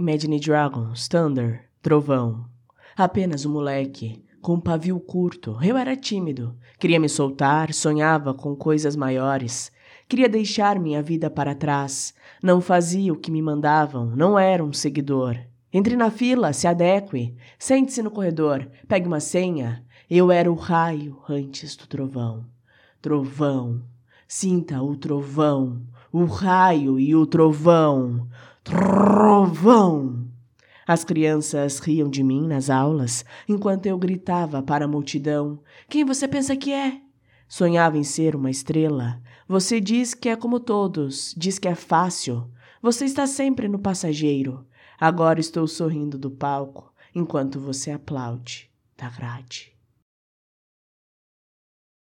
Imagine Dragons, Thunder, Trovão. Apenas um moleque, com um pavio curto. Eu era tímido. Queria me soltar, sonhava com coisas maiores. Queria deixar minha vida para trás. Não fazia o que me mandavam, não era um seguidor. Entre na fila, se adeque. Sente-se no corredor, pegue uma senha. Eu era o raio antes do trovão. Trovão, sinta o trovão, o raio e o trovão. Trovão! As crianças riam de mim nas aulas, enquanto eu gritava para a multidão: Quem você pensa que é? Sonhava em ser uma estrela. Você diz que é como todos, diz que é fácil. Você está sempre no passageiro. Agora estou sorrindo do palco, enquanto você aplaude da grade.